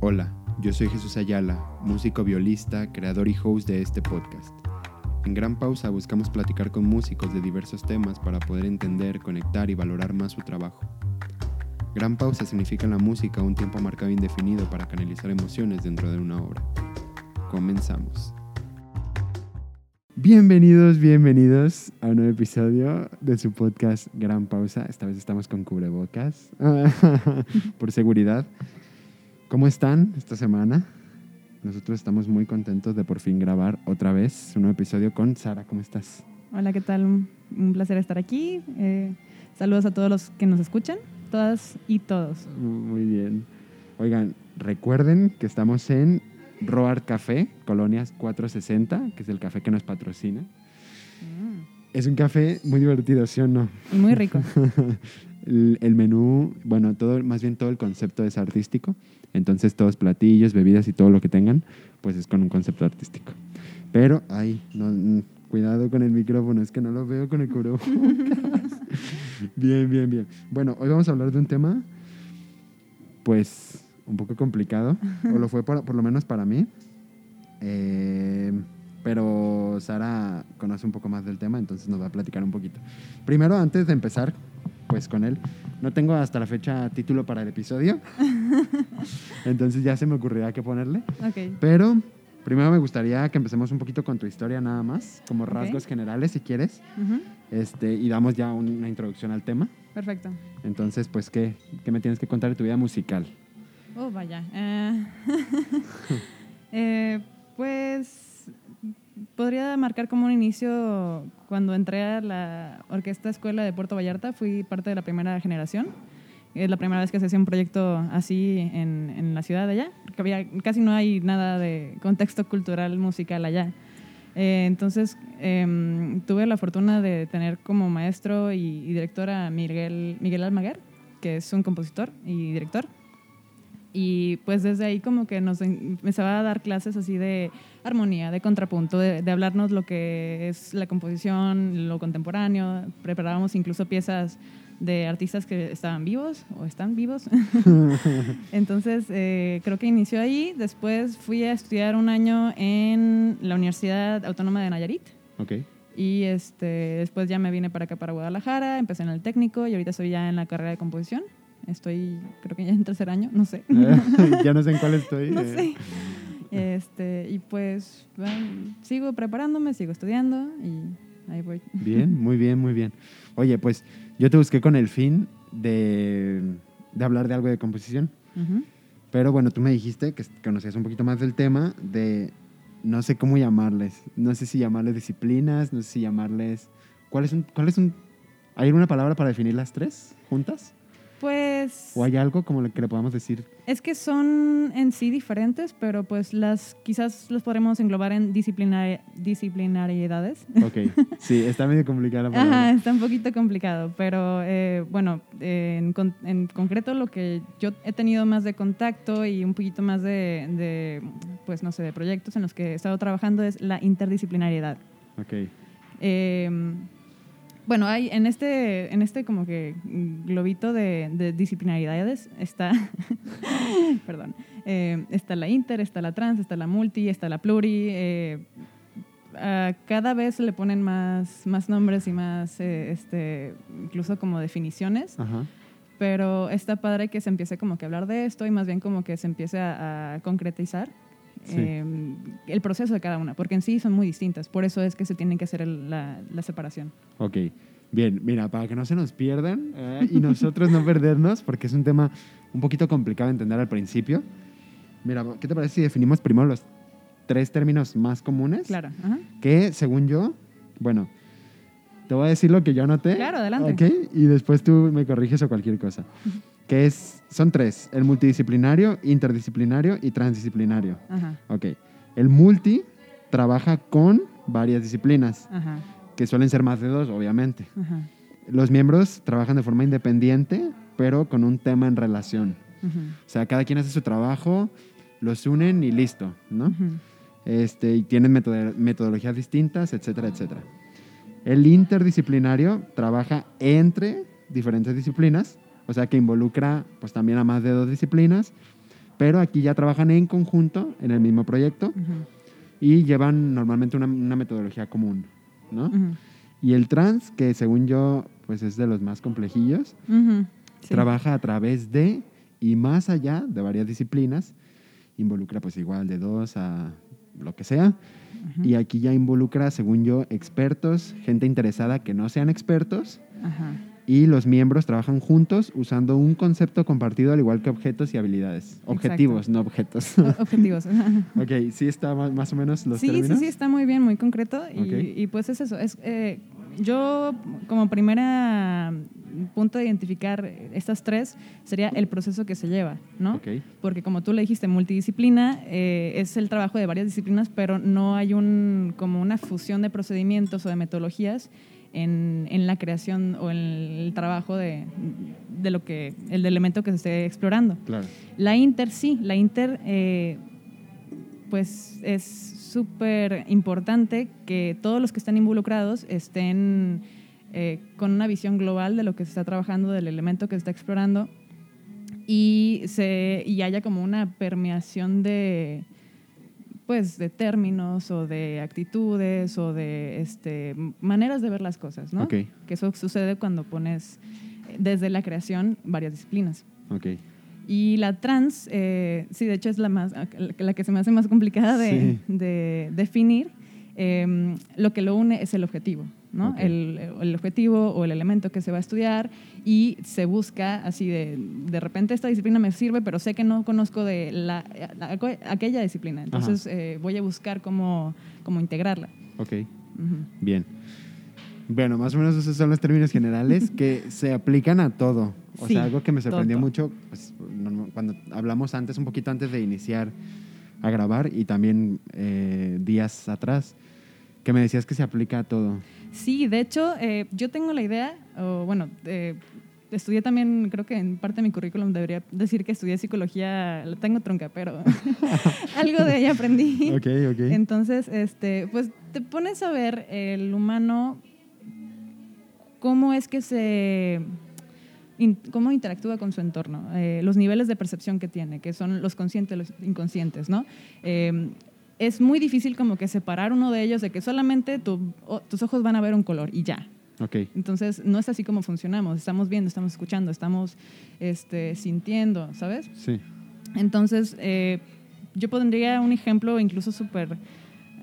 Hola, yo soy Jesús Ayala, músico violista, creador y host de este podcast. En Gran Pausa buscamos platicar con músicos de diversos temas para poder entender, conectar y valorar más su trabajo. Gran Pausa significa en la música un tiempo marcado e indefinido para canalizar emociones dentro de una obra. Comenzamos. Bienvenidos, bienvenidos a un nuevo episodio de su podcast Gran Pausa. Esta vez estamos con cubrebocas por seguridad. ¿Cómo están esta semana? Nosotros estamos muy contentos de por fin grabar otra vez un nuevo episodio con Sara. ¿Cómo estás? Hola, ¿qué tal? Un placer estar aquí. Eh, saludos a todos los que nos escuchan, todas y todos. Muy bien. Oigan, recuerden que estamos en Roar Café, Colonias 460, que es el café que nos patrocina. Es un café muy divertido, ¿sí o no? Y muy rico. el, el menú, bueno, todo, más bien todo el concepto es artístico. Entonces, todos platillos, bebidas y todo lo que tengan, pues es con un concepto artístico. Pero, ay, no, cuidado con el micrófono, es que no lo veo con el cubrebocas. bien, bien, bien. Bueno, hoy vamos a hablar de un tema, pues, un poco complicado, o lo fue por, por lo menos para mí. Eh, pero Sara conoce un poco más del tema, entonces nos va a platicar un poquito. Primero, antes de empezar, pues con él, no tengo hasta la fecha título para el episodio, entonces ya se me ocurrirá qué ponerle. Pero primero me gustaría que empecemos un poquito con tu historia nada más, como rasgos generales si quieres, este, y damos ya un- una introducción al tema. Perfecto. Entonces, pues, ¿qué, qué me tienes que contar de tu vida musical? Oh, vaya. Eh, eh, pues podría marcar como un inicio cuando entré a la Orquesta Escuela de Puerto Vallarta. Fui parte de la primera generación. Es la primera vez que se hacía un proyecto así en, en la ciudad de allá. porque había, casi no hay nada de contexto cultural musical allá. Eh, entonces em, tuve la fortuna de tener como maestro y, y director a Miguel, Miguel Almaguer, que es un compositor y director. Y pues desde ahí como que nos empezaba a dar clases así de armonía, de contrapunto, de, de hablarnos lo que es la composición, lo contemporáneo. Preparábamos incluso piezas de artistas que estaban vivos o están vivos. Entonces eh, creo que inició ahí. Después fui a estudiar un año en la Universidad Autónoma de Nayarit. Ok. Y este, después ya me vine para acá, para Guadalajara, empecé en el técnico y ahorita estoy ya en la carrera de composición. Estoy, creo que ya en tercer año, no sé. ya no sé en cuál estoy. no eh. sé. Este, y pues bueno, sigo preparándome, sigo estudiando y ahí voy. Bien, muy bien, muy bien. Oye, pues yo te busqué con el fin de, de hablar de algo de composición. Pero bueno, tú me dijiste que conocías un poquito más del tema de no sé cómo llamarles. No sé si llamarles disciplinas, no sé si llamarles. ¿Cuál es un, cuál es un ¿Hay alguna palabra para definir las tres juntas? Pues ¿O hay algo como que le podamos decir? es que son en sí diferentes, pero pues las quizás las podremos englobar en disciplinar, disciplinariedades. Ok, sí, está medio complicada la palabra. Ajá, está un poquito complicado, pero eh, bueno, eh, en, con- en concreto lo que yo he tenido más de contacto y un poquito más de, de, pues no sé, de proyectos en los que he estado trabajando es la interdisciplinariedad. Ok, Eh, bueno, hay en este, en este como que globito de, de disciplinaridades está, perdón, eh, está la inter, está la trans, está la multi, está la pluri. eh, cada vez le ponen más, más nombres y más, eh, este, incluso como definiciones, ajá. pero está padre que se empiece como que a hablar de esto y más bien como que se empiece a, a concretizar Sí. eh, el proceso de cada una, porque en sí son muy distintas, por eso es que se tienen que hacer el- la, la separación. Ok, bien, mira, para que no se nos pierdan eh, y nosotros no perdernos, porque es un tema un poquito complicado de entender al principio. Mira, ¿qué te parece si definimos primero los tres términos más comunes? Claro, ajá. Que según yo, bueno, te voy a decir lo que yo anoté. Claro, adelante. Ok, y después tú me corriges o cualquier cosa. Que es, son tres, el multidisciplinario, interdisciplinario y transdisciplinario. Ajá, Ok, el multi trabaja con varias disciplinas, ajá, que suelen ser más de dos, obviamente. ajá, Los miembros trabajan de forma independiente, pero con un tema en relación. O sea, cada quien hace su trabajo, los unen y listo, ¿no? Este, y tienen metodo- metodologías distintas, etcétera, etcétera. El interdisciplinario trabaja entre diferentes disciplinas, o sea que involucra pues también a más de dos disciplinas, pero aquí ya trabajan en conjunto en el mismo proyecto Ujú, y llevan normalmente una, una metodología común, ¿no? ujú, Y el trans, que según yo, pues es de los más complejillos, ujú, sí. trabaja a través de y más allá de varias disciplinas, involucra pues igual de dos a lo que sea, y aquí ya involucra, según yo, expertos, gente interesada que no sean expertos, Ajá. Y los miembros trabajan juntos usando un concepto compartido al igual que objetos y habilidades. Objetivos, no objetos. O- Objetivos. ok, sí está más o menos los sí, términos. sí, sí, está muy bien, muy concreto. Y, pues es eso. Es, eh, yo, como primera punto de identificar estas tres, sería el proceso que se lleva, ¿no? Porque como tú le dijiste, multidisciplina eh, es el trabajo de varias disciplinas, pero no hay un, como una fusión de procedimientos o de metodologías en, en la creación o en el trabajo de, de lo que, el elemento que se esté explorando. claro. La Inter sí, la Inter eh, pues es súper importante que todos los que están involucrados estén eh, con una visión global de lo que se está trabajando, del elemento que se está explorando y, se, y haya como una permeación de pues de términos o de actitudes o de este, maneras de ver las cosas, ¿no? Ok. Que eso sucede cuando pones eh, desde la creación varias disciplinas. Ok. Y la trans, eh, sí, de hecho es la, más, la que se me hace más complicada de, Sí. de definir. Eh, lo que lo une es el objetivo, ¿no? Ok. El, el objetivo o el elemento que se va a estudiar y se busca así de, de repente esta disciplina me sirve, pero sé que no conozco de la, la- aquella disciplina, entonces eh, voy a buscar cómo, cómo integrarla. Ok. Bien. Bueno, más o menos esos son los términos generales que se aplican a todo. O Sí, sea, algo que me sorprendió todo. mucho pues, cuando hablamos antes, un poquito antes de iniciar a grabar y también eh, días atrás, que me decías que se aplica a todo. Sí, de hecho, eh, yo tengo la idea, o bueno, eh, estudié también, creo que en parte de mi currículum debería decir que estudié psicología, la tengo trunca, pero algo de ella aprendí. Ok, ok. Entonces, este, pues te pones a ver el humano, cómo es que se in- cómo interactúa con su entorno, eh, los niveles de percepción que tiene, que son los conscientes, los inconscientes, ¿no? Eh, es muy difícil como que separar uno de ellos de que solamente tu- o- tus ojos van a ver un color y ya. Ok. Entonces, no es así como funcionamos. Estamos viendo, estamos escuchando, estamos este, sintiendo, ¿sabes? Sí. Entonces, eh, yo pondría un ejemplo incluso súper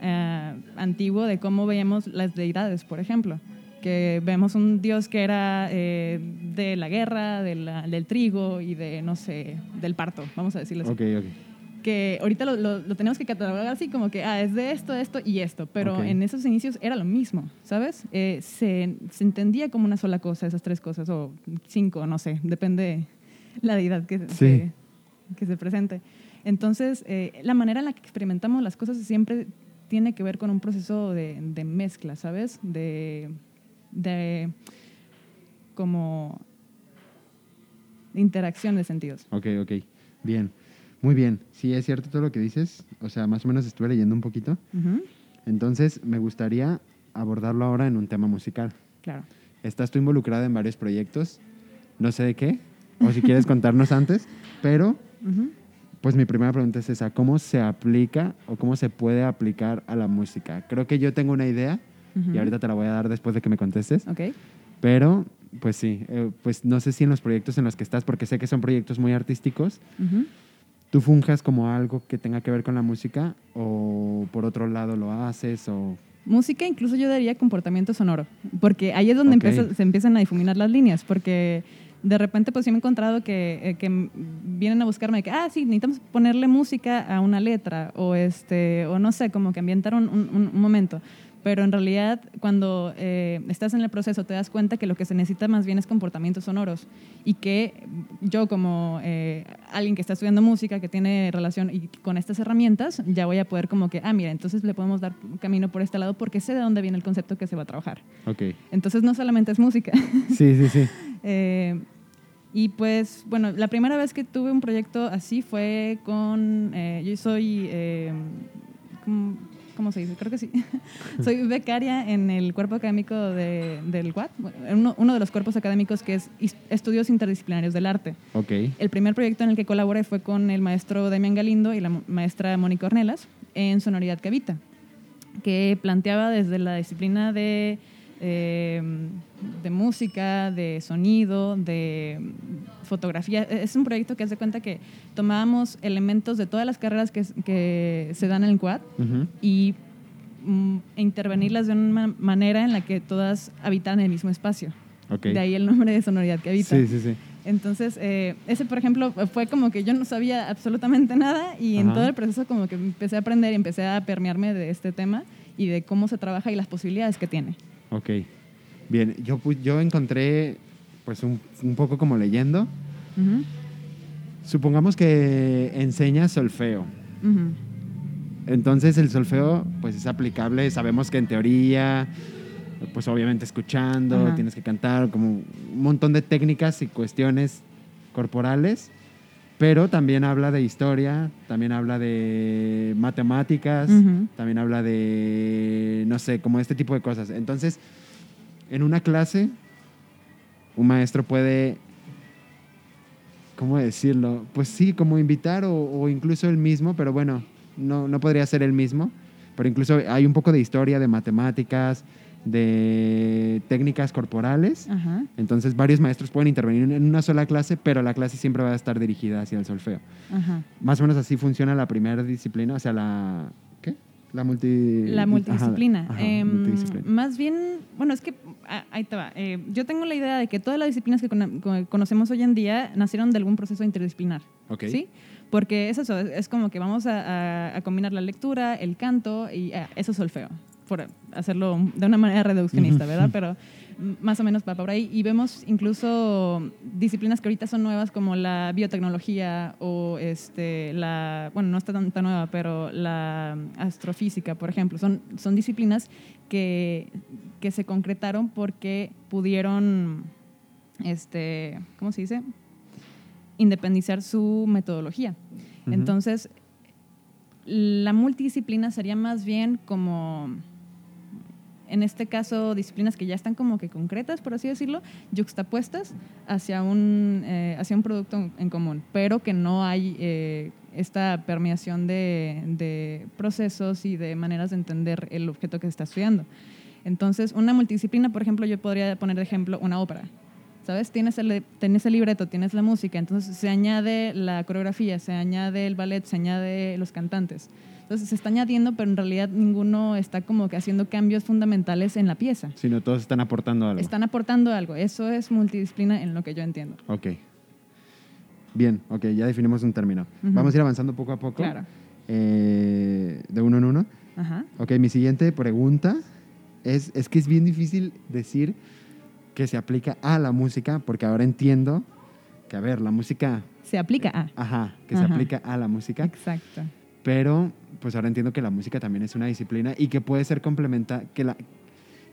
eh, antiguo de cómo veíamos las deidades, por ejemplo. Que vemos un dios que era eh, de la guerra, de la- del trigo y de, no sé, del parto, vamos a decirlo así. Ok, ok. Que ahorita lo, lo- lo tenemos que catalogar así como que, ah, es de esto, esto y esto. Pero Ok. en esos inicios era lo mismo, ¿sabes? Eh, se, se entendía como una sola cosa, esas tres cosas, o cinco, no sé, depende la deidad que, Sí. que, que se presente. Entonces, eh, la manera en la que experimentamos las cosas siempre tiene que ver con un proceso de, de mezcla, ¿sabes? De, de como de interacción de sentidos. Ok, ok. Bien. Muy bien. Sí, es cierto todo lo que dices. O sea, más o menos estuve leyendo un poquito. Ujú, Entonces, me gustaría abordarlo ahora en un tema musical. Claro. Estás tú involucrada en varios proyectos, no sé de qué, o si quieres contarnos antes, pero Ujú. pues mi primera pregunta es esa, ¿cómo se aplica o cómo se puede aplicar a la música? Creo que yo tengo una idea y Ujú. ahorita te la voy a dar después de que me contestes, Ok. pero pues sí, eh, pues no sé si en los proyectos en los que estás, porque sé que son proyectos muy artísticos, Ujú. Tú funjas como algo que tenga que ver con la música o por otro lado lo haces o... Música, incluso yo diría comportamiento sonoro, porque ahí es donde empieza- se empiezan a difuminar las líneas, porque de repente pues sí me he encontrado que, eh, que vienen a buscarme de que, ah, sí, necesitamos ponerle música a una letra, o, este, o no sé, como que ambientar un- un momento. Pero en realidad, cuando eh, estás en el proceso, te das cuenta que lo que se necesita más bien es comportamientos sonoros. Y que yo, como eh, alguien que está estudiando música, que tiene relación y con estas herramientas, ya voy a poder, como que, ah, mira, entonces le podemos dar camino por este lado porque sé de dónde viene el concepto que se va a trabajar. Ok. Entonces, no solamente es música. Sí, sí, sí. Eh, y pues, bueno, la primera vez que tuve un proyecto así fue con. eh, yo soy. eh, como- ¿cómo se dice? Creo que sí. Soy becaria en el cuerpo académico de, del UAT, uno, uno, de los cuerpos académicos que es Estudios Interdisciplinarios del Arte. Ok. El primer proyecto en el que colaboré fue con el maestro Damián Galindo y la maestra Mónica Ornelas en Sonoridad Habita, que planteaba desde la disciplina de Em, de música, de sonido, de fotografía. E-, es un proyecto que hace cuenta que tomábamos elementos de todas las carreras que, que se dan en el quad y mm, intervenirlas de una manera en la que todas habitan el mismo espacio. De ahí el nombre de sonoridad que habita. Sí, sí, sí. Entonces, eh, ese, por ejemplo, fue como que yo no sabía absolutamente nada y en todo el proceso como que empecé a aprender y empecé a permearme de este tema y de cómo se trabaja y las posibilidades que tiene. Ok. Bien, yo, yo encontré, pues un, poco como leyendo. Supongamos que enseña solfeo. Entonces el solfeo, pues es aplicable, sabemos que en teoría, pues obviamente escuchando, tienes que cantar, como un montón de técnicas y cuestiones corporales, pero también habla de historia, también habla de matemáticas, también habla de, no sé, como este tipo de cosas. Entonces, en una clase, un maestro puede, ¿cómo decirlo? Pues sí, como invitar o, incluso él mismo, pero bueno, no, no podría ser él mismo, pero incluso hay un poco de historia, de matemáticas, de técnicas corporales. Entonces varios maestros pueden intervenir en una sola clase, pero la clase siempre va a estar dirigida hacia el solfeo. Más o menos así funciona la primera disciplina, o sea, la... ¿Qué? La, multi... la multidisciplina. Em, más bien, bueno, es que ah, ahí te va. Eh, yo tengo la idea de que todas las disciplinas que conocemos hoy en día nacieron de algún proceso interdisciplinar. ¿Sí? Porque es eso, es, como que vamos a, combinar la lectura, el canto y ah, eso es solfeo por hacerlo de una manera reduccionista, ¿verdad? Pero más o menos va por ahí. Y vemos incluso disciplinas que ahorita son nuevas como la biotecnología o este, la, bueno, no está tan, tan nueva, pero la astrofísica, por ejemplo. Son, son disciplinas que, que se concretaron porque pudieron, este, ¿cómo se dice? Independizar su metodología. Entonces, la multidisciplina sería más bien como en este caso, disciplinas que ya están como que concretas, por así decirlo, juxtapuestas hacia un, eh, hacia un producto en común, pero que no hay eh, esta permeación de, de, procesos y de maneras de entender el objeto que se está estudiando. Entonces, una multidisciplina, por ejemplo, yo podría poner de ejemplo una ópera. ¿Sabes? Tienes el, tienes el libreto, tienes la música, entonces se añade la coreografía, se añade el ballet, se añade los cantantes. Entonces se está añadiendo, pero en realidad ninguno está como que haciendo cambios fundamentales en la pieza. Sino todos están aportando algo. Están aportando algo. Eso es multidisciplina en lo que yo entiendo. Ok. Bien, ok, ya definimos un término. Vamos a ir avanzando poco a poco. Claro. Eh, de uno en uno. Ajá. Ok, mi siguiente pregunta es, es que es bien difícil decir que se aplica a la música, porque ahora entiendo que, a ver, la música... Se aplica a. Ajá, que se aplica a la música. Exacto. Pero pues ahora entiendo que la música también es una disciplina y que puede ser complementa, que, la,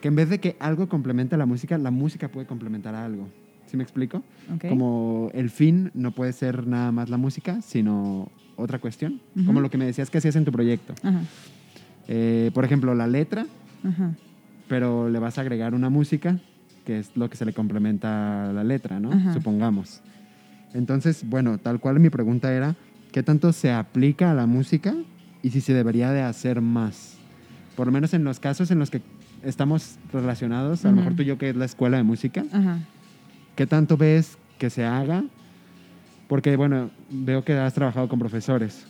que en vez de que algo complemente a la música, la música puede complementar a algo. ¿Sí me explico? Como el fin no puede ser nada más la música, sino otra cuestión. Como lo que me decías que hacías en tu proyecto. Eh, por ejemplo, la letra, pero le vas a agregar una música, que es lo que se le complementa a la letra, ¿no? Supongamos. Entonces, bueno, tal cual mi pregunta era, ¿qué tanto se aplica a la música y si se debería de hacer más. Por lo menos en los casos en los que estamos relacionados, a lo mejor tú y yo que es la escuela de música, ¿qué tanto ves que se haga? Porque, bueno, veo que has trabajado con profesores,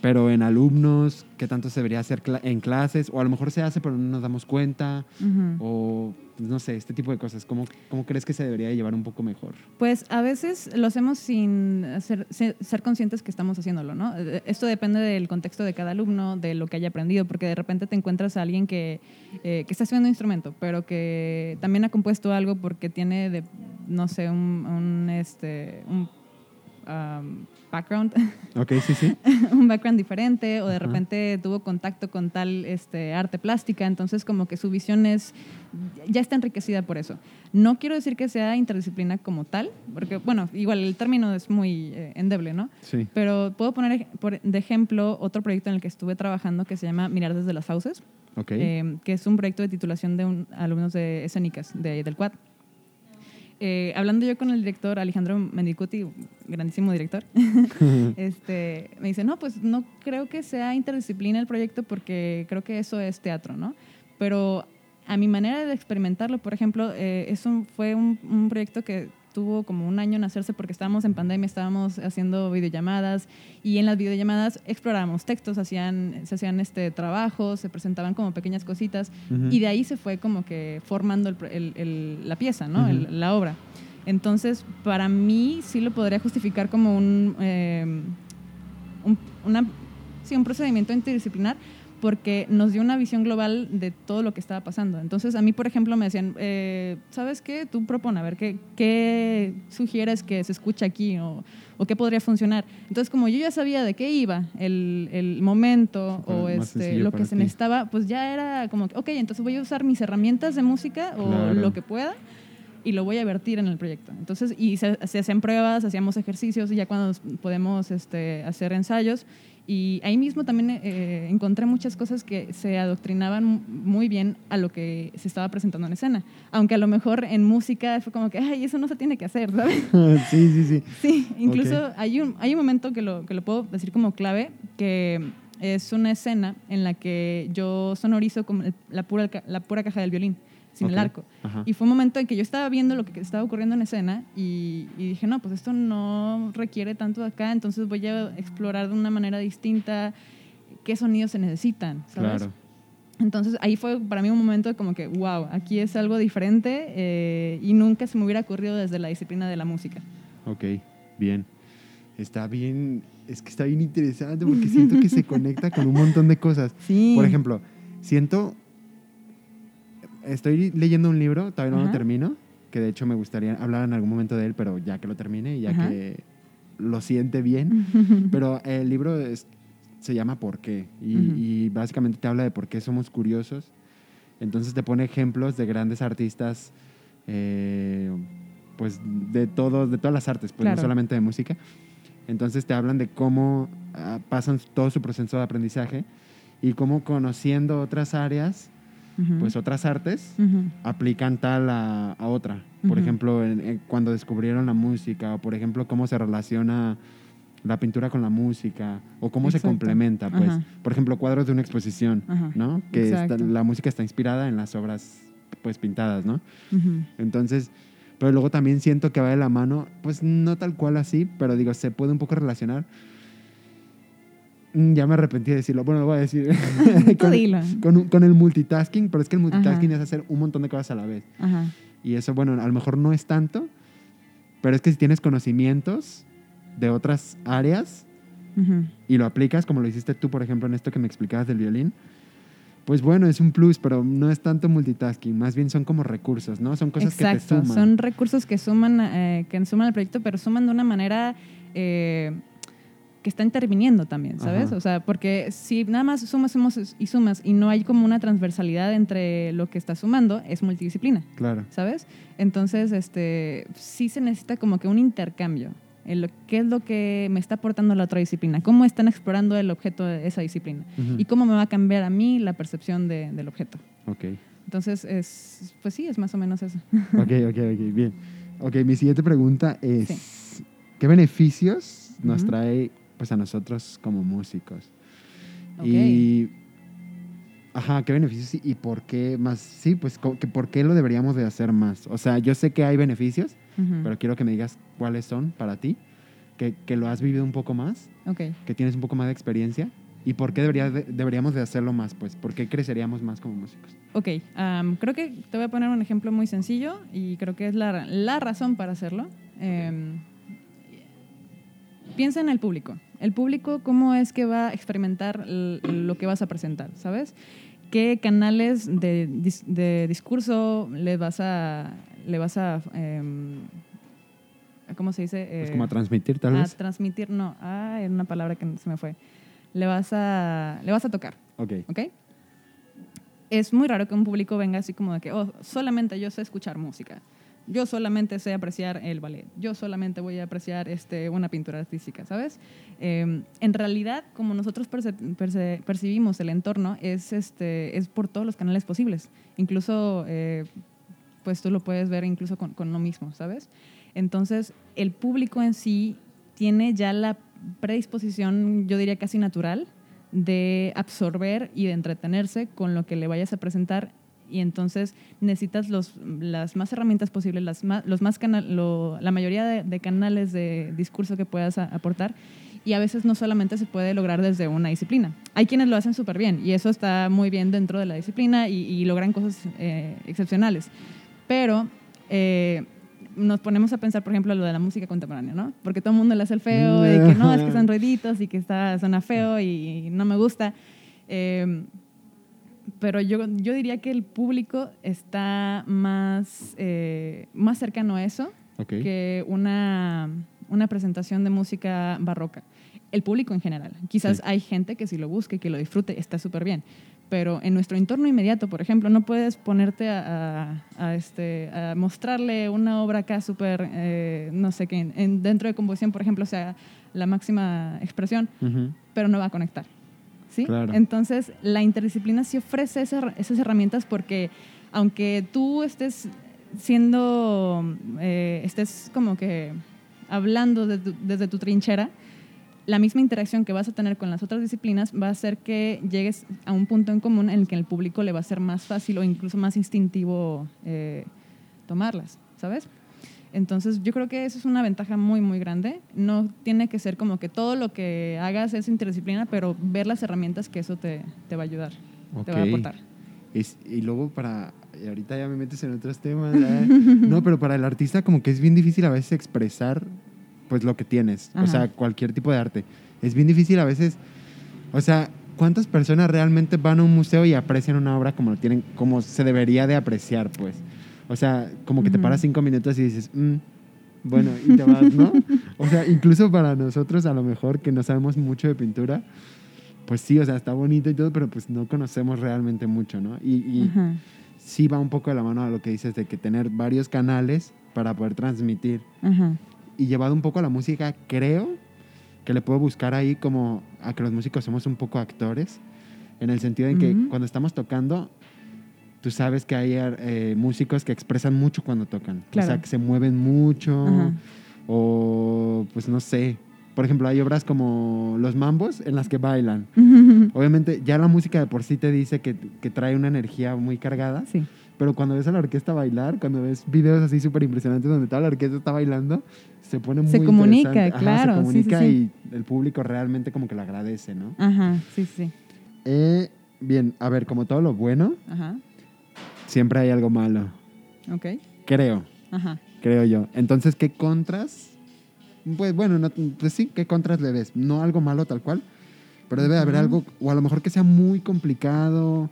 pero en alumnos, ¿qué tanto se debería hacer en clases? O a lo mejor se hace, pero no nos damos cuenta, o pues, no sé, este tipo de cosas. ¿Cómo, ¿Cómo, crees que se debería llevar un poco mejor? Pues a veces lo hacemos sin ser, ser, conscientes que estamos haciéndolo, ¿no? Eh, esto depende del contexto de cada alumno, de lo que haya aprendido, porque de repente te encuentras a alguien que, eh, que está estudiando un instrumento, pero que también ha compuesto algo porque tiene, de, no sé, un, un este, un um, background, Ok, sí, sí. un background diferente, o de repente tuvo contacto con tal este, arte plástica, entonces como que su visión es, ya está enriquecida por eso. No quiero decir que sea interdisciplina como tal, porque, bueno, igual el término es muy eh, endeble, ¿no? Sí. Pero puedo poner por- de ejemplo otro proyecto en el que estuve trabajando que se llama Mirar desde las fauces, Ok. eh, que es un proyecto de titulación de un- alumnos de escénicas de, del CUAD. Eh, hablando yo con el director Alejandro Mendicuti, grandísimo director, este, me dice, no, pues no creo que sea interdisciplina el proyecto porque creo que eso es teatro, ¿no? Pero a mi manera de experimentarlo, por ejemplo, eh, es un- fue un, un proyecto que tuvo como un año en hacerse porque estábamos en pandemia, estábamos haciendo videollamadas y en las videollamadas explorábamos textos, hacían, se hacían este, trabajos, se presentaban como pequeñas cositas Ujú. y de ahí se fue como que formando el el- el- la pieza, ¿no? Ujú. El- la obra. Entonces, para mí sí lo podría justificar como un, eh, un, una- sí, un procedimiento interdisciplinar porque nos dio una visión global de todo lo que estaba pasando. Entonces, a mí, por ejemplo, me decían, eh, ¿sabes qué? Tú propone, a ver, ¿qué, qué sugieres que se escuche aquí o, o qué podría funcionar? Entonces, como yo ya sabía de qué iba el, el momento Fue o este, lo que se ti. necesitaba, pues ya era como, ok, entonces voy a usar mis herramientas de música o Claro. lo que pueda y lo voy a vertir en el proyecto. Entonces, y se, se hacían pruebas, hacíamos ejercicios y ya cuando podemos este, hacer ensayos. Y ahí mismo también eh, encontré muchas cosas que se adoctrinaban mu- muy bien a lo que se estaba presentando en escena. Aunque a lo mejor en música fue como que, ay, eso no se tiene que hacer, ¿sabes? sí, sí, sí. Sí, incluso Ok. hay, un, hay un momento que lo, que lo puedo decir como clave, que es una escena en la que yo sonorizo como el- la, pura, la pura caja del violín, sin el arco. Ajá. Y fue un momento en que yo estaba viendo lo que estaba ocurriendo en escena y, y dije, no, pues esto no requiere tanto acá, entonces voy a explorar de una manera distinta qué sonidos se necesitan, ¿sabes? Claro. Entonces ahí fue para mí un momento como que, wow, aquí es algo diferente eh, y nunca se me hubiera ocurrido desde la disciplina de la música. Ok, bien. Está bien, es que está bien interesante porque siento que se conecta con un montón de cosas. Sí. Por ejemplo, siento, estoy leyendo un libro, todavía no lo Ajá. termino, que de hecho me gustaría hablar en algún momento de él, pero ya que lo termine y ya Ajá. que lo siente bien. pero el libro es- se llama ¿Por qué? Y, y básicamente te habla de por qué somos curiosos. Entonces te pone ejemplos de grandes artistas, eh, pues de todos, de todas las artes, pues Claro. no solamente de música. Entonces te hablan de cómo ah, pasan todo su proceso de aprendizaje y cómo conociendo otras áreas, Pues otras artes, aplican tal a, a otra. Por ejemplo, en- en cuando descubrieron la música, o por ejemplo, cómo se relaciona la pintura con la música, o cómo se complementa, pues. Ajá. Por ejemplo, cuadros de una exposición, Ajá. ¿no? Que está- la música está inspirada en las obras, pues, pintadas, ¿no? Entonces, pero luego también siento que va de la mano, pues no tal cual así, pero digo, se puede un poco relacionar. Mm, Ya me arrepentí de decirlo. Bueno, lo voy a decir. Tú dilo. con, con el multitasking, pero es que el multitasking Ajá. es hacer un montón de cosas a la vez. Ajá. Y eso, bueno, a lo mejor no es tanto, pero es que si tienes conocimientos de otras áreas y lo aplicas, como lo hiciste tú, por ejemplo, en esto que me explicabas del violín, pues bueno, es un plus, pero no es tanto multitasking, más bien son como recursos, ¿no? Son cosas que Exacto, te suman. son recursos que suman, eh, que suman al proyecto, pero suman de una manera eh, que está interviniendo también, ¿sabes? Ajá. O sea, porque si nada más sumas, sumas y sumas y no hay como una transversalidad entre lo que estás sumando, es multidisciplina, Claro, ¿sabes? Entonces, este, sí se necesita como que un intercambio. en lo- ¿Qué es lo que me está aportando la otra disciplina? ¿Cómo están explorando el objeto de esa disciplina? Ujú. ¿Y cómo me va a cambiar a mí la percepción de- del objeto? ok. Entonces, es, pues sí, es más o menos eso. Ok, ok, ok, bien. Ok, mi siguiente pregunta es, ¿qué beneficios nos Ujú. trae pues a nosotros como músicos? Ok. Y, ajá, ¿qué beneficios y- por qué más? Sí, pues, que ¿por qué lo deberíamos de hacer más? O sea, yo sé que hay beneficios, Ujú. pero quiero que me digas cuáles son para ti, que, que lo has vivido un poco más, Ok. que tienes un poco más de experiencia. ¿Y por qué debería de- deberíamos de hacerlo más? Pues, ¿por qué creceríamos más como músicos? Ok, am, creo que te voy a poner un ejemplo muy sencillo y creo que es la, la razón para hacerlo. Em, piensa en el público. El público, ¿cómo es que va a experimentar lo que vas a presentar? ¿Sabes? ¿Qué canales de, de discurso le vas a, le vas a em, ¿cómo se dice? Eh, como a transmitir, tal a vez. transmitir, no, ah, era una palabra que se me fue. Le vas a, le vas a tocar, Ok. ¿ok? Es muy raro que un público venga así como de que, oh, solamente yo sé escuchar música. Yo solamente sé apreciar el ballet. Yo solamente voy a apreciar este, una pintura artística, ¿sabes? Eh, en realidad, como nosotros percibimos el entorno, es, este, es por todos los canales posibles. Incluso, eh, pues tú lo puedes ver incluso con, con lo mismo, ¿sabes? Entonces, el público en sí tiene ya la predisposición, yo diría casi natural, de absorber y de entretenerse con lo que le vayas a presentar y entonces necesitas los, las más herramientas posibles, las más, los más canal, lo- la mayoría de, de canales de discurso que puedas a- aportar y a veces no solamente se puede lograr desde una disciplina. Hay quienes lo hacen súper bien y eso está muy bien dentro de la disciplina y, y logran cosas eh, excepcionales. Pero eh, nos ponemos a pensar, por ejemplo, lo de la música contemporánea, ¿no? Porque todo el mundo le hace el feo y que no, es que son ruiditos y que está, suena feo y no me gusta. Eh, pero yo, yo diría que el público está más, eh, más cercano a eso que una, una presentación de música barroca. El público en general. Quizás Sí. hay gente que si lo busque, que lo disfrute, está súper bien. Pero en nuestro entorno inmediato, por ejemplo, no puedes ponerte a, a- a, este, a mostrarle una obra acá súper, eh, no sé qué, en- dentro de composición, por ejemplo, sea la máxima expresión, pero no va a conectar. ¿Sí? Claro. Entonces, la interdisciplina sí ofrece esa- esas herramientas porque aunque tú estés siendo, eh, estés como que hablando de tu- desde tu trinchera, la misma interacción que vas a tener con las otras disciplinas va a hacer que llegues a un punto en común en el que el público le va a ser más fácil o incluso más instintivo eh, tomarlas, ¿sabes? Entonces yo creo que eso es una ventaja muy, muy grande. No tiene que ser como que todo lo que hagas es interdisciplina, pero ver las herramientas que eso te, te va a ayudar, te va a aportar. Es- y luego para, y ahorita ya me metes en otros temas, ¿eh? no, pero para el artista como que es bien difícil a veces expresar pues lo que tienes, o sea, cualquier tipo de arte. Es bien difícil a veces, o sea, ¿cuántas personas realmente van a un museo y aprecian una obra como lo tienen, como se debería de apreciar, pues? O sea, como que te paras cinco minutos y dices, "Mm, bueno, y te vas, ¿no? O sea, incluso para nosotros a lo mejor que no sabemos mucho de pintura, pues sí, o sea, está bonito y todo, pero pues no conocemos realmente mucho, ¿no? Y, y sí va un poco de la mano a lo que dices de que tener varios canales para poder transmitir. Ajá. Y llevado un poco a la música, creo que le puedo buscar ahí como a que los músicos somos un poco actores, en el sentido en que Ujú. cuando estamos tocando, tú sabes que hay eh, músicos que expresan mucho cuando tocan. O Claro. sea, que se mueven mucho, Ajá. o pues no sé. Por ejemplo, hay obras como Los Mambos en las que bailan. Obviamente, ya la música de por sí te dice que, que trae una energía muy cargada, Sí. pero cuando ves a la orquesta bailar, cuando ves videos así súper impresionantes donde toda la orquesta está bailando, se pone muy Se comunica. Ajá, claro, Se sí, comunica sí. y el público realmente como que lo agradece, ¿no? Ajá. Sí, sí. Eh, bien, a ver, como todo lo bueno, Ajá. Siempre hay algo malo. Ok. Creo, Ajá. creo yo. Entonces, ¿qué contras? Pues bueno, no- pues sí, ¿qué contras le ves? No algo malo tal cual, pero debe de haber algo, o a lo mejor que sea muy complicado,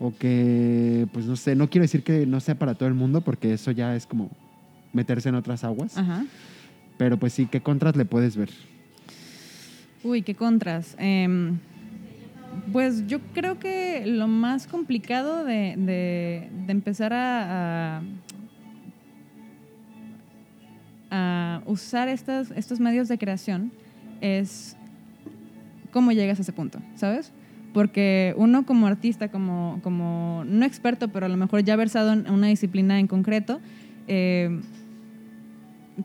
o que, pues no sé, no quiero decir que no sea para todo el mundo, porque eso ya es como meterse en otras aguas, Ajá. pero pues sí, ¿qué contras le puedes ver? Uy, qué contras. Em, pues yo creo que lo más complicado de, de- empezar a, a- usar estos medios de creación es cómo llegas a ese punto, ¿sabes? Porque uno como artista, como, como no experto, pero a lo mejor ya versado en una disciplina en concreto, eh,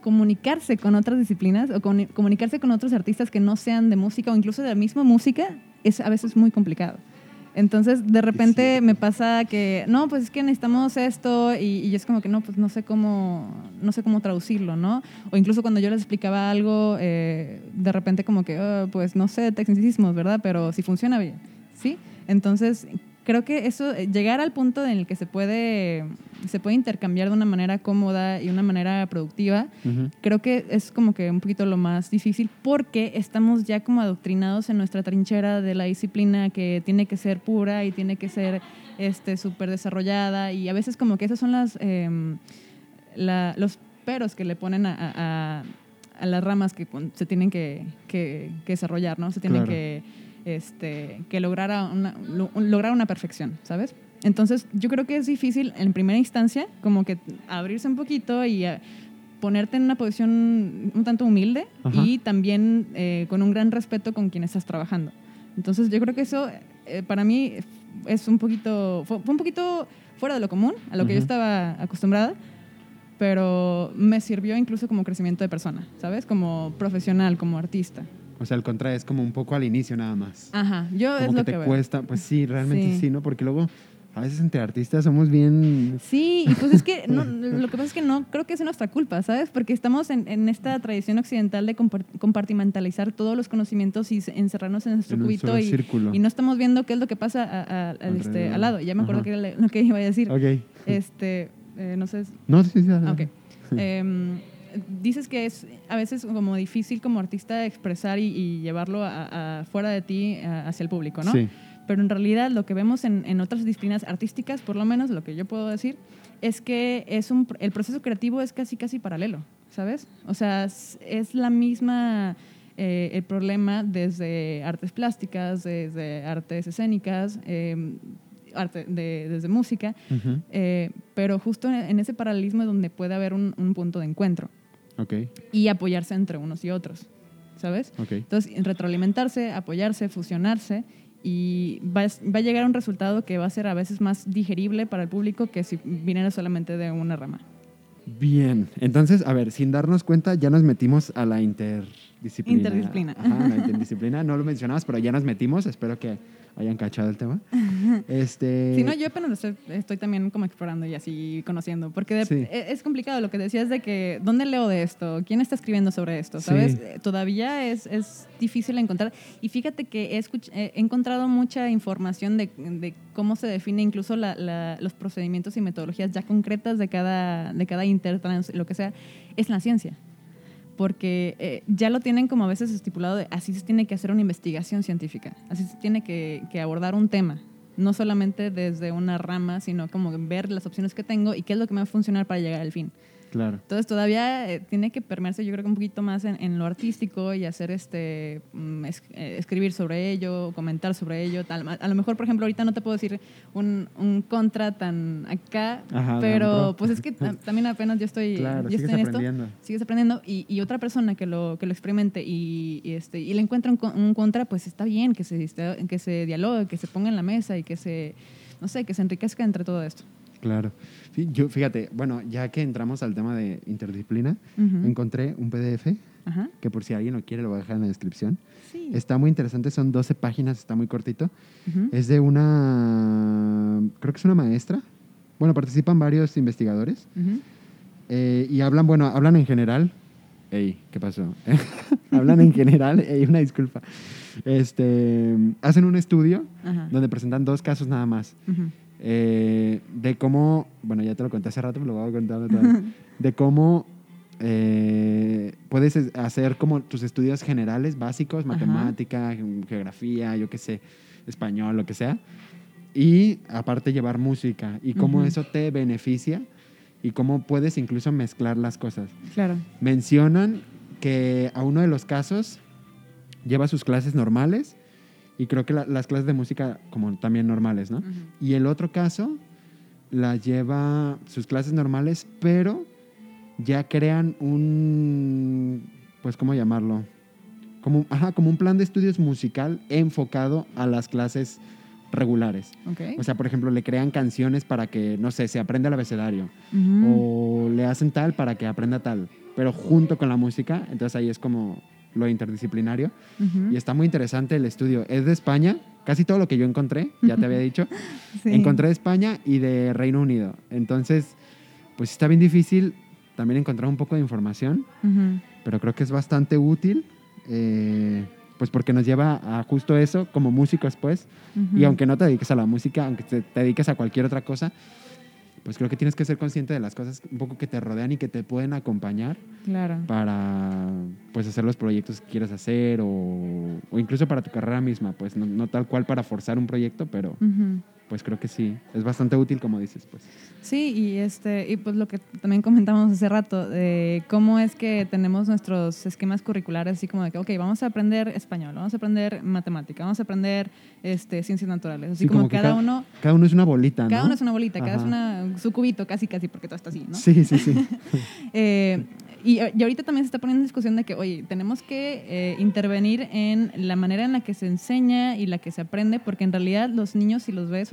comunicarse con otras disciplinas o comunicarse con otros artistas que no sean de música o incluso de la misma música es a veces muy complicado. Entonces, de repente me pasa que, no, pues es que necesitamos esto y, y es como que no, pues no sé cómo, no sé cómo traducirlo, ¿no? O incluso cuando yo les explicaba algo, eh, de repente como que, "Ah, pues no sé, tecnicismos, ¿verdad? Pero si funciona bien, ¿sí? Entonces, creo que eso, eh, llegar al punto en el que se puede, se puede intercambiar de una manera cómoda y una manera productiva, creo que es como que un poquito lo más difícil porque estamos ya como adoctrinados en nuestra trinchera de la disciplina que tiene que ser pura y tiene que ser este súper desarrollada y a veces como que esas son las em, la- los peros que le ponen a, a- a las ramas que se tienen que, que- que desarrollar, ¿no? Se tienen Claro. que, este, que lograr, a una, lo- lograr una perfección, ¿sabes? Entonces, yo creo que es difícil en primera instancia como que abrirse un poquito y eh, ponerte en una posición un tanto humilde Ajá. y también eh, con un gran respeto con quien estás trabajando. Entonces, yo creo que eso eh, para mí es un poquito, fue, un poquito fuera de lo común, a lo que yo estaba acostumbrada, pero me sirvió incluso como crecimiento de persona, ¿sabes? Como profesional, como artista. O sea, el contra es como un poco al inicio nada más. Ajá, yo como es que lo te que veo. cuesta. Pues sí, realmente Sí. sí. ¿no? Porque luego a veces entre artistas somos bien... Sí, y pues es que no, lo que pasa es que no creo que es nuestra culpa, ¿sabes? Porque estamos en, en esta tradición occidental de compar- compartimentalizar todos los conocimientos y encerrarnos en nuestro En cubito y, no estamos viendo qué es lo que pasa a- a- al, este, al lado. Ya me acuerdo Ajá. que era lo que iba a decir. Ok. Este, eh, no sé, No, sí, sí. Ah, ok. Em, dices que es a veces como difícil como artista expresar y, y llevarlo a, a- fuera de ti a- hacia el público, ¿no? Sí. Pero en realidad lo que vemos en, en otras disciplinas artísticas, por lo menos lo que yo puedo decir, es que es un, el proceso creativo es casi casi paralelo, ¿sabes? O sea, es, es la misma eh, el problema desde artes plásticas, desde artes escénicas, em, arte de- desde música, eh, pero justo en, en ese paralelismo es donde puede haber un, un punto de encuentro Ok, y apoyarse entre unos y otros, ¿sabes? ok. Entonces, retroalimentarse, apoyarse, fusionarse y va, va a llegar a un resultado que va a ser a veces más digerible para el público que si viniera solamente de una rama. Bien, entonces, a ver, sin darnos cuenta, ya nos metimos a la interdisciplina. Interdisciplina. Ajá, la interdisciplina. No lo mencionabas, pero ya nos metimos. Espero que hayan cachado el tema. Este. Si no, yo apenas lo estoy, estoy también como explorando y así conociendo, porque de- Sí. e- es complicado lo que decías de que, ¿dónde leo de esto? ¿Quién está escribiendo sobre esto? ¿Sabes? Sí. Eh, Todavía es, es difícil encontrar. Y fíjate que he, he encontrado mucha información de, de cómo se define incluso la- la- los procedimientos y metodologías ya concretas de cada, de cada intertrans, lo que sea, es la ciencia. Porque eh, ya lo tienen como a veces estipulado de así se tiene que hacer una investigación científica, así se tiene que, que abordar un tema, no solamente desde una rama, sino como ver las opciones que tengo y qué es lo que me va a funcionar para llegar al fin. Claro. Entonces todavía eh, tiene que permearse yo creo que un poquito más en, en lo artístico y hacer este mm, es- eh, escribir sobre ello, comentar sobre ello, tal. A, lo mejor, por ejemplo, ahorita no te puedo decir un, un contra tan acá, Ajá, pero pues es que ta- también apenas yo estoy, Claro, yo estoy en esto aprendiendo. sigues aprendiendo y, y otra persona que lo, que lo experimente y, y, este, y le encuentra un, un contra, pues está bien que se, que se dialogue, que se ponga en la mesa y que se, no sé, que se enriquezca entre todo esto. Claro. Sí, yo, fíjate, bueno, ya que entramos al tema de interdisciplina, encontré un PDF que por si alguien lo quiere lo voy a dejar en la descripción. Sí. Está muy interesante, son 12 páginas, está muy cortito. Es de una, creo que es una maestra. Bueno, participan varios investigadores eh, y hablan, bueno, hablan en general. Ey, ¿qué pasó? hablan en general, ey, una disculpa. Este, hacen un estudio donde presentan dos casos nada más. Eh, de cómo, bueno, ya te lo conté hace rato, pero lo voy a contar otra vez. De cómo eh, puedes es- hacer como tus estudios generales, básicos, matemática, ge- geografía, yo qué sé, español, lo que sea. Y aparte llevar música y cómo eso te beneficia y cómo puedes incluso mezclar las cosas. Claro. Mencionan que a uno de los casos lleva sus clases normales y creo que la- las clases de música como también normales, ¿no? Ujú. Y el otro caso la lleva sus clases normales, pero ya crean un, pues, ¿cómo llamarlo? Como, ajá, como un plan de estudios musical enfocado a las clases regulares. Ok. O sea, por ejemplo, le crean canciones para que, no sé, se aprenda el abecedario. Ujú. O le hacen tal para que aprenda tal. Pero junto con la música, entonces ahí es como lo interdisciplinario. Y está muy interesante el estudio. Es de España, casi todo lo que yo encontré, ya te había dicho, Sí. encontré de España y de Reino Unido. Entonces, pues está bien difícil también encontrar un poco de información, pero creo que es bastante útil, eh, pues porque nos lleva a justo eso como músicos, pues. Y aunque no te dediques a la música, aunque te, te dediques a cualquier otra cosa, pues creo que tienes que ser consciente de las cosas un poco que te rodean y que te pueden acompañar Claro. para pues hacer los proyectos que quieres hacer o o incluso para tu carrera misma, pues no, no tal cual para forzar un proyecto, pero. Pues creo que sí, es bastante útil como dices, pues. Sí, y este y pues lo que también comentamos hace rato, de cómo es que tenemos nuestros esquemas curriculares, así como de que, ok, vamos a aprender español, vamos a aprender matemática, vamos a aprender este, ciencias naturales, así Sí, como, cada ca- uno, Cada uno es una bolita, ¿no? cada uno es una bolita, cada es Ajá. una, su cubito, casi, casi, porque todo está así, ¿no? Sí, sí, sí. Eh, y, y ahorita también se está poniendo en discusión de que, oye, tenemos que eh, intervenir en la manera en la que se enseña y la que se aprende, porque en realidad los niños, si los ves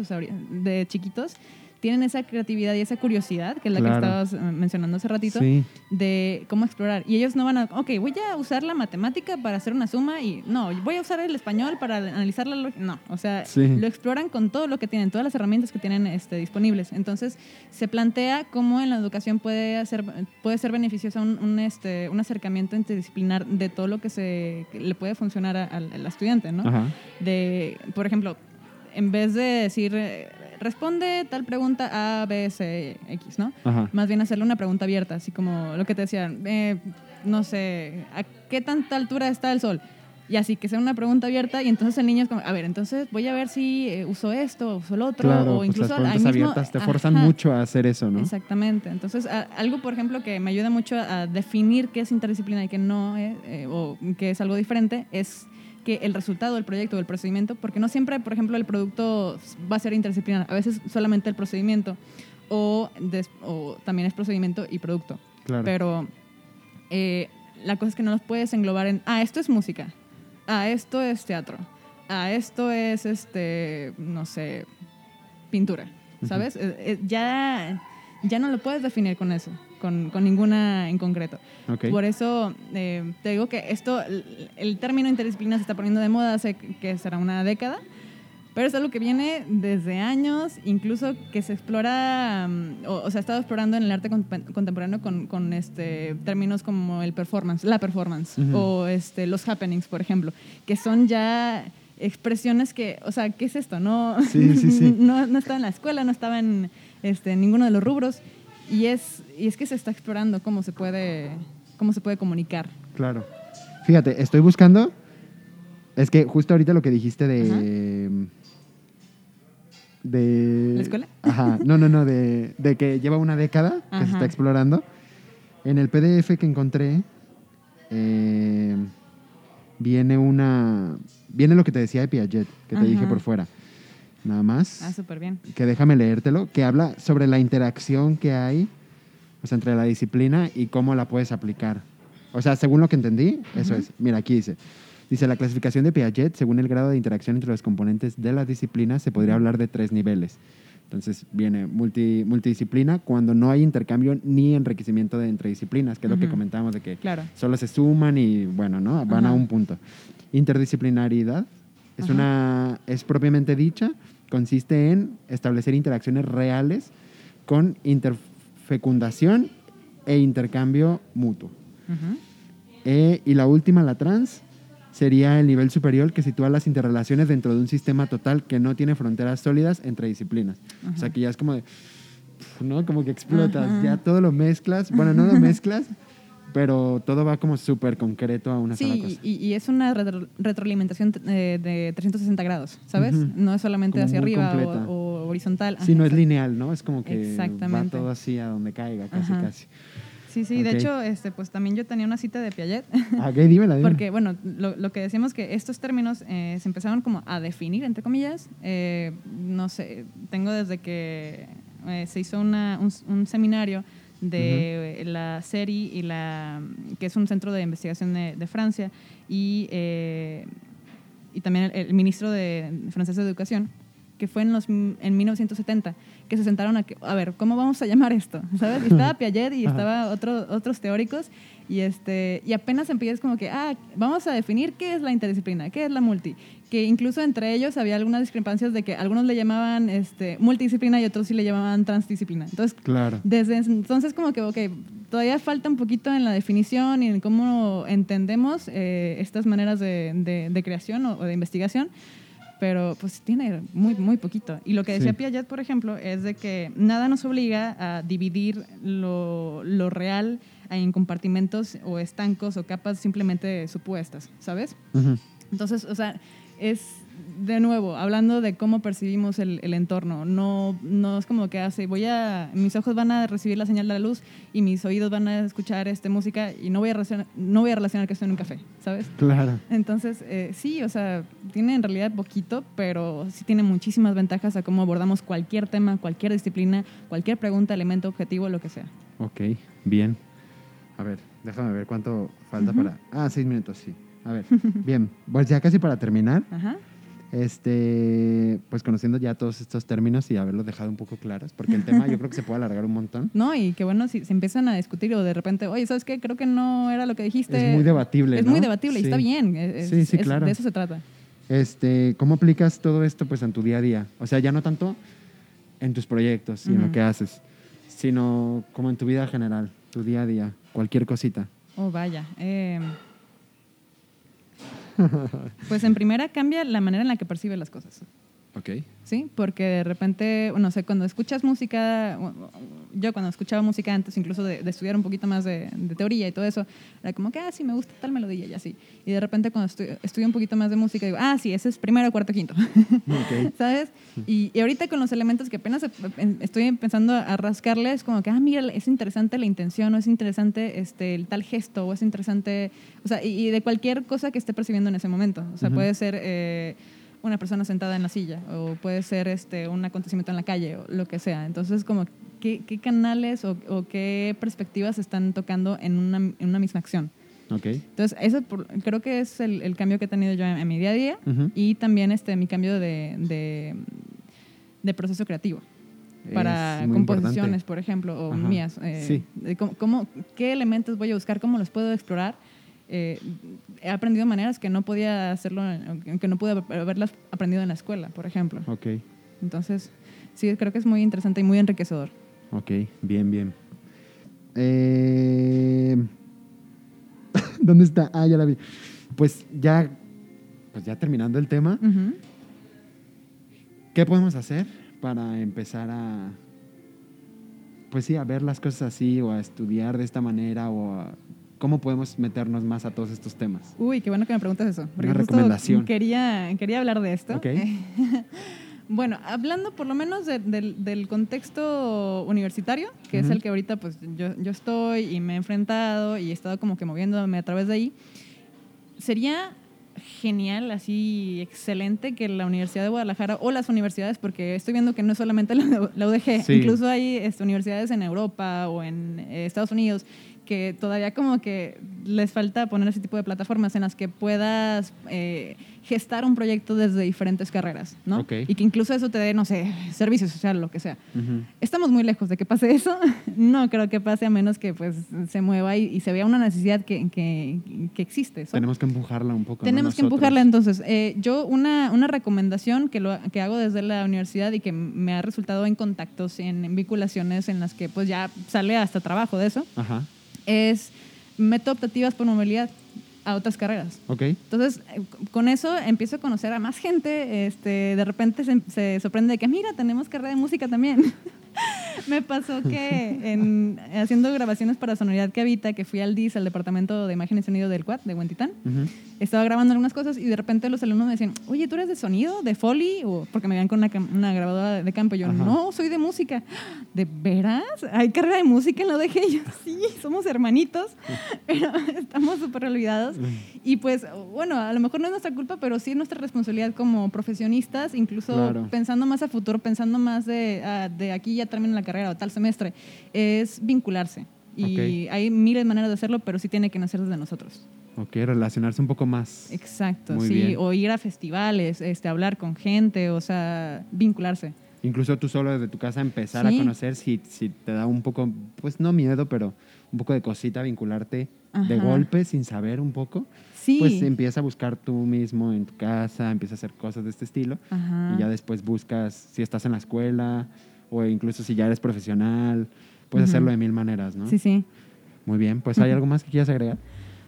de chiquitos, tienen esa creatividad y esa curiosidad, que es la Claro. que estabas eh, mencionando hace ratito, Sí. de cómo explorar. Y ellos no van a, ok, voy a usar la matemática para hacer una suma y no, voy a usar el español para analizar la lógica. No, o sea, Sí. lo exploran con todo lo que tienen, todas las herramientas que tienen este, disponibles. Entonces, se plantea cómo en la educación puede, hacer, puede ser beneficioso un, un, este, un acercamiento interdisciplinar de todo lo que, se, que le puede funcionar al, al estudiante, ¿no? Ajá. de, por ejemplo, en vez de decir, eh, responde tal pregunta A, B, C, X, ¿no? Ajá. Más bien hacerle una pregunta abierta, así como lo que te decían, eh, no sé, ¿a qué tanta altura está el sol? Y así, que sea una pregunta abierta y entonces el niño es como, a ver, entonces voy a ver si eh, uso esto, uso el otro, Claro, o pues incluso las preguntas mismo- abiertas te forzan Ajá. mucho a hacer eso, ¿no? Exactamente. Entonces, a- algo, por ejemplo, que me ayuda mucho a definir qué es interdisciplina y qué no, eh, eh, o qué es algo diferente, es que el resultado del proyecto o del procedimiento, porque no siempre, por ejemplo, el producto va a ser interdisciplinar, a veces solamente el procedimiento, o, des- o también es procedimiento y producto. Claro. Pero eh, la cosa es que no los puedes englobar en, ah, esto es música, ah, esto es teatro, ah, esto es, este, no sé, pintura, ¿sabes? Eh, eh, ya, ya no lo puedes definir con eso, con, con ninguna en concreto. Ok. Por eso eh, te digo que esto, el, el término interdisciplina se está poniendo de moda hace que será una década, pero es algo que viene desde años, incluso que se explora, mm, o, o se ha estado explorando en el arte contem- contemporáneo con, con, este, términos como el performance, la performance, Ujú. o este, los happenings, por ejemplo, que son ya expresiones que, o sea, ¿qué es esto? No, Sí, sí, sí. no, no estaba en la escuela, no estaba en este, ninguno de los rubros, y es, y es que se está explorando cómo se puede, cómo se puede comunicar. Claro. Fíjate, estoy buscando. Es que justo ahorita lo que dijiste de. De. ¿La escuela? Ajá. No, no, no. De, de que lleva una década que se está explorando. En el PDF que encontré. eh, viene una. Viene lo que te decía de Piaget, que te dije por fuera. Nada más. Ah, súper bien. que déjame leértelo, que habla sobre la interacción que hay o sea, entre la disciplina y cómo la puedes aplicar. O sea, según lo que entendí, eso Ujú. es. Mira, aquí dice. Dice, la clasificación de Piaget, según el grado de interacción entre los componentes de la disciplina, se podría hablar de tres niveles. Entonces, viene multi- multidisciplina cuando no hay intercambio ni enriquecimiento de entre disciplinas, que es lo que comentábamos de que Claro. solo se suman y, bueno, ¿no? Van a Ajá. un punto. Interdisciplinaridad es, Ajá. una, es propiamente dicha, consiste en establecer interacciones reales con interfecundación e intercambio mutuo. Eh, y la última, la trans, sería el nivel superior que sitúa las interrelaciones dentro de un sistema total que no tiene fronteras sólidas entre disciplinas. O sea, que ya es como de, ¿no? Como que explotas, Ajá. ya todo lo mezclas, bueno, no lo mezclas, pero todo va como súper concreto a una sola Sí, cosa. y, y es una retro- retroalimentación eh, de 360 grados, ¿sabes? No es solamente Como hacia arriba o, o horizontal. Sí, Ajá, no es lineal, ¿no? Es como que va todo así a donde caiga, casi, Ajá. casi. Sí, sí, de hecho, este, pues también yo tenía una cita de Piaget, Ah, ok, dímela, dímela. porque, bueno, lo, lo que decíamos que estos términos eh, se empezaron como a definir, entre comillas. Eh, no sé, tengo desde que eh, se hizo una- un, un seminario de la CERI, y la, que es un centro de investigación de, de Francia, y, eh, y también el, el ministro de, francés de Educación, que fue en, los, en 1970, que se sentaron a que, a ver, ¿cómo vamos a llamar esto? ¿Sabes? Y estaba Piaget y estaba otro, otros teóricos y, este, y apenas empiezas como que, ah, vamos a definir qué es la interdisciplina, qué es la multi. Que incluso entre ellos había algunas discrepancias de que algunos le llamaban este, multidisciplina y otros sí le llamaban transdisciplina. Entonces, Claro. desde entonces como que, ok, todavía falta un poquito en la definición y en cómo entendemos eh, estas maneras de, de- de creación o, o de investigación, pero pues tiene muy, muy poquito. Y lo que decía Sí. Piaget, por ejemplo, es de que nada nos obliga a dividir lo, lo real en compartimentos o estancos o capas simplemente supuestas, ¿sabes? Entonces, o sea, es de nuevo, hablando de cómo percibimos el, el, entorno, no, no es como que hace, voy a, mis ojos van a recibir la señal de la luz y mis oídos van a escuchar este, música y no voy a relacionar, no voy a relacionar que estoy en un café, ¿sabes? Claro. Entonces, eh, sí, o sea, tiene en realidad poquito, pero sí tiene muchísimas ventajas a cómo abordamos cualquier tema, cualquier disciplina, cualquier pregunta, elemento, objetivo, lo que sea. Ok, bien. A ver, déjame ver cuánto falta uh -huh. para... Ah, seis minutos, sí. A ver, bien. Pues ya casi para terminar. Ajá este, pues conociendo ya todos estos términos y haberlos dejado un poco claros, porque el tema yo creo que se puede alargar un montón. No, y que bueno, si se empiezan a discutir o de repente, oye, ¿sabes qué? Creo que no era lo que dijiste. Es muy debatible. Es ¿no? muy debatible sí. y está bien. Es, sí, sí, es, claro. De eso se trata. Este, ¿Cómo aplicas todo esto pues en tu día a día? O sea, ya no tanto en tus proyectos y uh -huh. en lo que haces, sino como en tu vida general, tu día a día, cualquier cosita. Oh, vaya. Eh... Pues en primera cambia la manera en la que percibe las cosas. Ok. Sí, porque de repente, no sé, cuando escuchas música, yo cuando escuchaba música antes, incluso de, de estudiar un poquito más de, de, teoría y todo eso, era como que, ah, sí, me gusta tal melodía y así. Y de repente cuando estu estudio un poquito más de música, digo, ah, sí, ese es primero, cuarto, quinto. Okay. ¿Sabes? Y, y, ahorita con los elementos que apenas estoy empezando a rascarles, como que, ah, mira, es interesante la intención, o es interesante este, el tal gesto, o es interesante, o sea, y, y de cualquier cosa que esté percibiendo en ese momento. O sea, uh -huh. puede ser... Eh, una persona sentada en la silla o puede ser este, un acontecimiento en la calle o lo que sea. Entonces, como, ¿qué, qué canales o, o, qué perspectivas están tocando en una, en una misma acción? Okay. Entonces, eso por, creo que es el, el, cambio que he tenido yo en, en mi día a día Uh -huh. y también este, mi cambio de, de, de proceso creativo para composiciones, importante. por ejemplo, o Ajá. mías. eh, Sí. cómo- ¿Qué elementos voy a buscar? ¿Cómo los puedo explorar? Eh, he aprendido maneras que no podía hacerlo, que no pude haberlas aprendido en la escuela, por ejemplo. Ok, Entonces, sí, creo que es muy interesante y muy enriquecedor. ok, bien, bien. Eh, ¿Dónde está? Ah, ya la vi. Pues ya, pues ya terminando el tema, Ujú. ¿qué podemos hacer para empezar a, pues sí, a ver las cosas así o a estudiar de esta manera o a- cómo podemos meternos más a todos estos temas? Uy, qué bueno que me preguntas eso. Porque Una recomendación. Quería, quería hablar de esto. Ok. bueno, hablando por lo menos de- del, del contexto universitario, que es el que ahorita pues yo, yo estoy y me he enfrentado y he estado como que moviéndome a través de ahí, sería genial, así excelente que la Universidad de Guadalajara o las universidades, porque estoy viendo que no es solamente la, la UDG, Sí. incluso hay este, universidades en Europa o en eh, Estados Unidos que todavía como que les falta poner ese tipo de plataformas en las que puedas eh, gestar un proyecto desde diferentes carreras, ¿no? Y que incluso eso te dé, no sé, servicio social, lo que sea. Estamos muy lejos de que pase eso. No creo que pase a menos que pues se mueva y, y se vea una necesidad que, que, que existe. ¿so? Tenemos que empujarla un poco. ¿no? Tenemos que empujarla entonces. Eh, yo una, una recomendación que, lo, que hago desde la universidad y que me ha resultado en contactos, en, en vinculaciones en las que pues ya sale hasta trabajo de eso, Ajá, es método optativas por movilidad a otras carreras. ok. Entonces, con eso empiezo a conocer a más gente. Este, de repente se, se sorprende de que, mira, tenemos carrera de música también. Me pasó que en, haciendo grabaciones para Sonoridad que Habita, que fui al DIS, al Departamento de Imagen y Sonido del CUAT, de Huentitán. Estaba grabando algunas cosas y de repente los alumnos me decían, oye, ¿tú eres de sonido, de Foley? O porque me veían con una, una grabadora de campo. Y yo, Ajá. no, soy de música. ¿De veras? ¿Hay carrera de música en la? Y yo, sí, somos hermanitos, pero estamos súper olvidados. Y pues, bueno, a lo mejor no es nuestra culpa, pero sí es nuestra responsabilidad como profesionistas, incluso Claro. pensando más a futuro, pensando más de, de aquí ya termino la carrera o tal semestre, es vincularse. Y Ok. hay miles de maneras de hacerlo, pero sí tiene que nacer desde nosotros. Ok, relacionarse un poco más. Exacto, Muy sí. bien. O ir a festivales, este, hablar con gente, o sea, vincularse. Incluso tú solo desde tu casa empezar Sí. a conocer si, si te da un poco, pues no miedo, pero un poco de cosita vincularte de golpe sin saber un poco. Sí. Pues empieza a buscar tú mismo en tu casa, empieza a hacer cosas de este estilo Ajá. y ya después buscas si estás en la escuela o incluso si ya eres profesional, puedes hacerlo de mil maneras, ¿no? Sí, sí. Muy bien, pues ¿hay algo más que quieras agregar?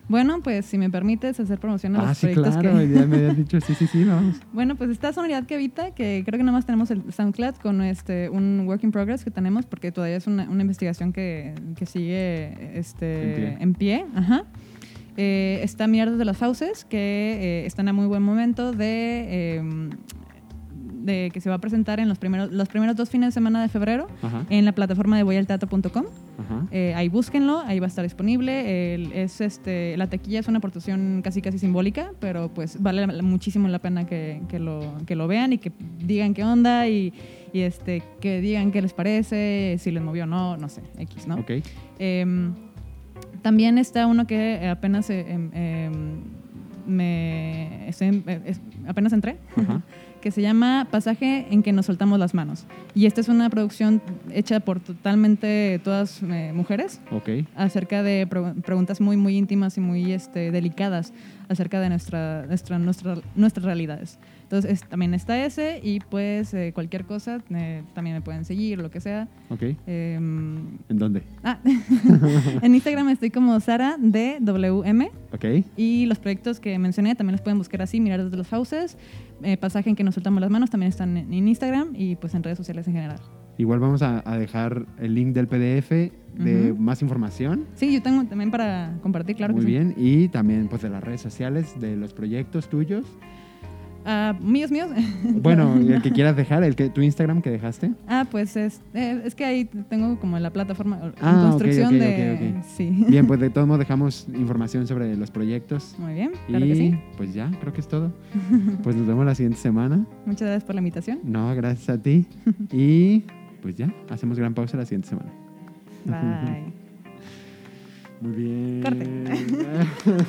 Bueno, pues si me permites hacer promoción a Ah, los sí, proyectos claro, que... ya me habías dicho, sí, sí, sí, vamos. Bueno, pues está Sonoridad que Evita, que creo que nada más tenemos el SoundCloud con este, un work in progress que tenemos, porque todavía es una, una investigación que, que sigue este, En pie. en pie. Ajá. Eh, está Miradas de las Fauces, que eh, están a muy buen momento de, eh, de que se va a presentar en los primeros, los primeros dos fines de semana de febrero Ajá. en la plataforma de voyalteatro.com. Eh, ahí búsquenlo, ahí va a estar disponible. El- es este, la taquilla es una aportación casi casi simbólica, pero pues vale muchísimo la pena que, que lo, que lo vean y que digan qué onda y, y, este, que digan qué les parece, si les movió o no, no sé, X, ¿no? Ok. Em, también está uno que apenas eh, em, em, me estoy- eh, es- apenas entré, Ajá. que se llama Pasaje en que nos soltamos las manos. Y esta es una producción hecha por totalmente todas eh, mujeres acerca de pre- preguntas muy muy íntimas y muy este, delicadas acerca de nuestra, nuestra, nuestra, nuestras realidades. Entonces es- también está ese y pues eh, cualquier cosa eh, también me pueden seguir, lo que sea. Ok. Em, ¿En dónde? Ah, en Instagram estoy como Sara DWM Ok. y los proyectos que mencioné también los pueden buscar así, mirar desde los houses, eh, pasaje en que nos soltamos las manos también están en, en Instagram y pues en redes sociales en general. Igual vamos a, a dejar el link del PDF de Ujú. más información. Sí, yo tengo también para compartir, claro Muy que sí. bien. Y también pues de las redes sociales, de los proyectos tuyos. Ah, míos, míos. Bueno, el que quieras dejar, el que tu Instagram que dejaste. Ah, pues es, eh, es que ahí tengo como la plataforma en Ah, ok, construcción ok, de... Sí. Bien, pues de todos modos dejamos información sobre los proyectos. Muy bien, claro y que sí. pues ya, creo que es todo. Pues nos vemos la siguiente semana. Muchas gracias por la invitación. No, gracias a ti. Y pues ya, hacemos gran pausa la siguiente semana. Bye. Muy bien. Corte.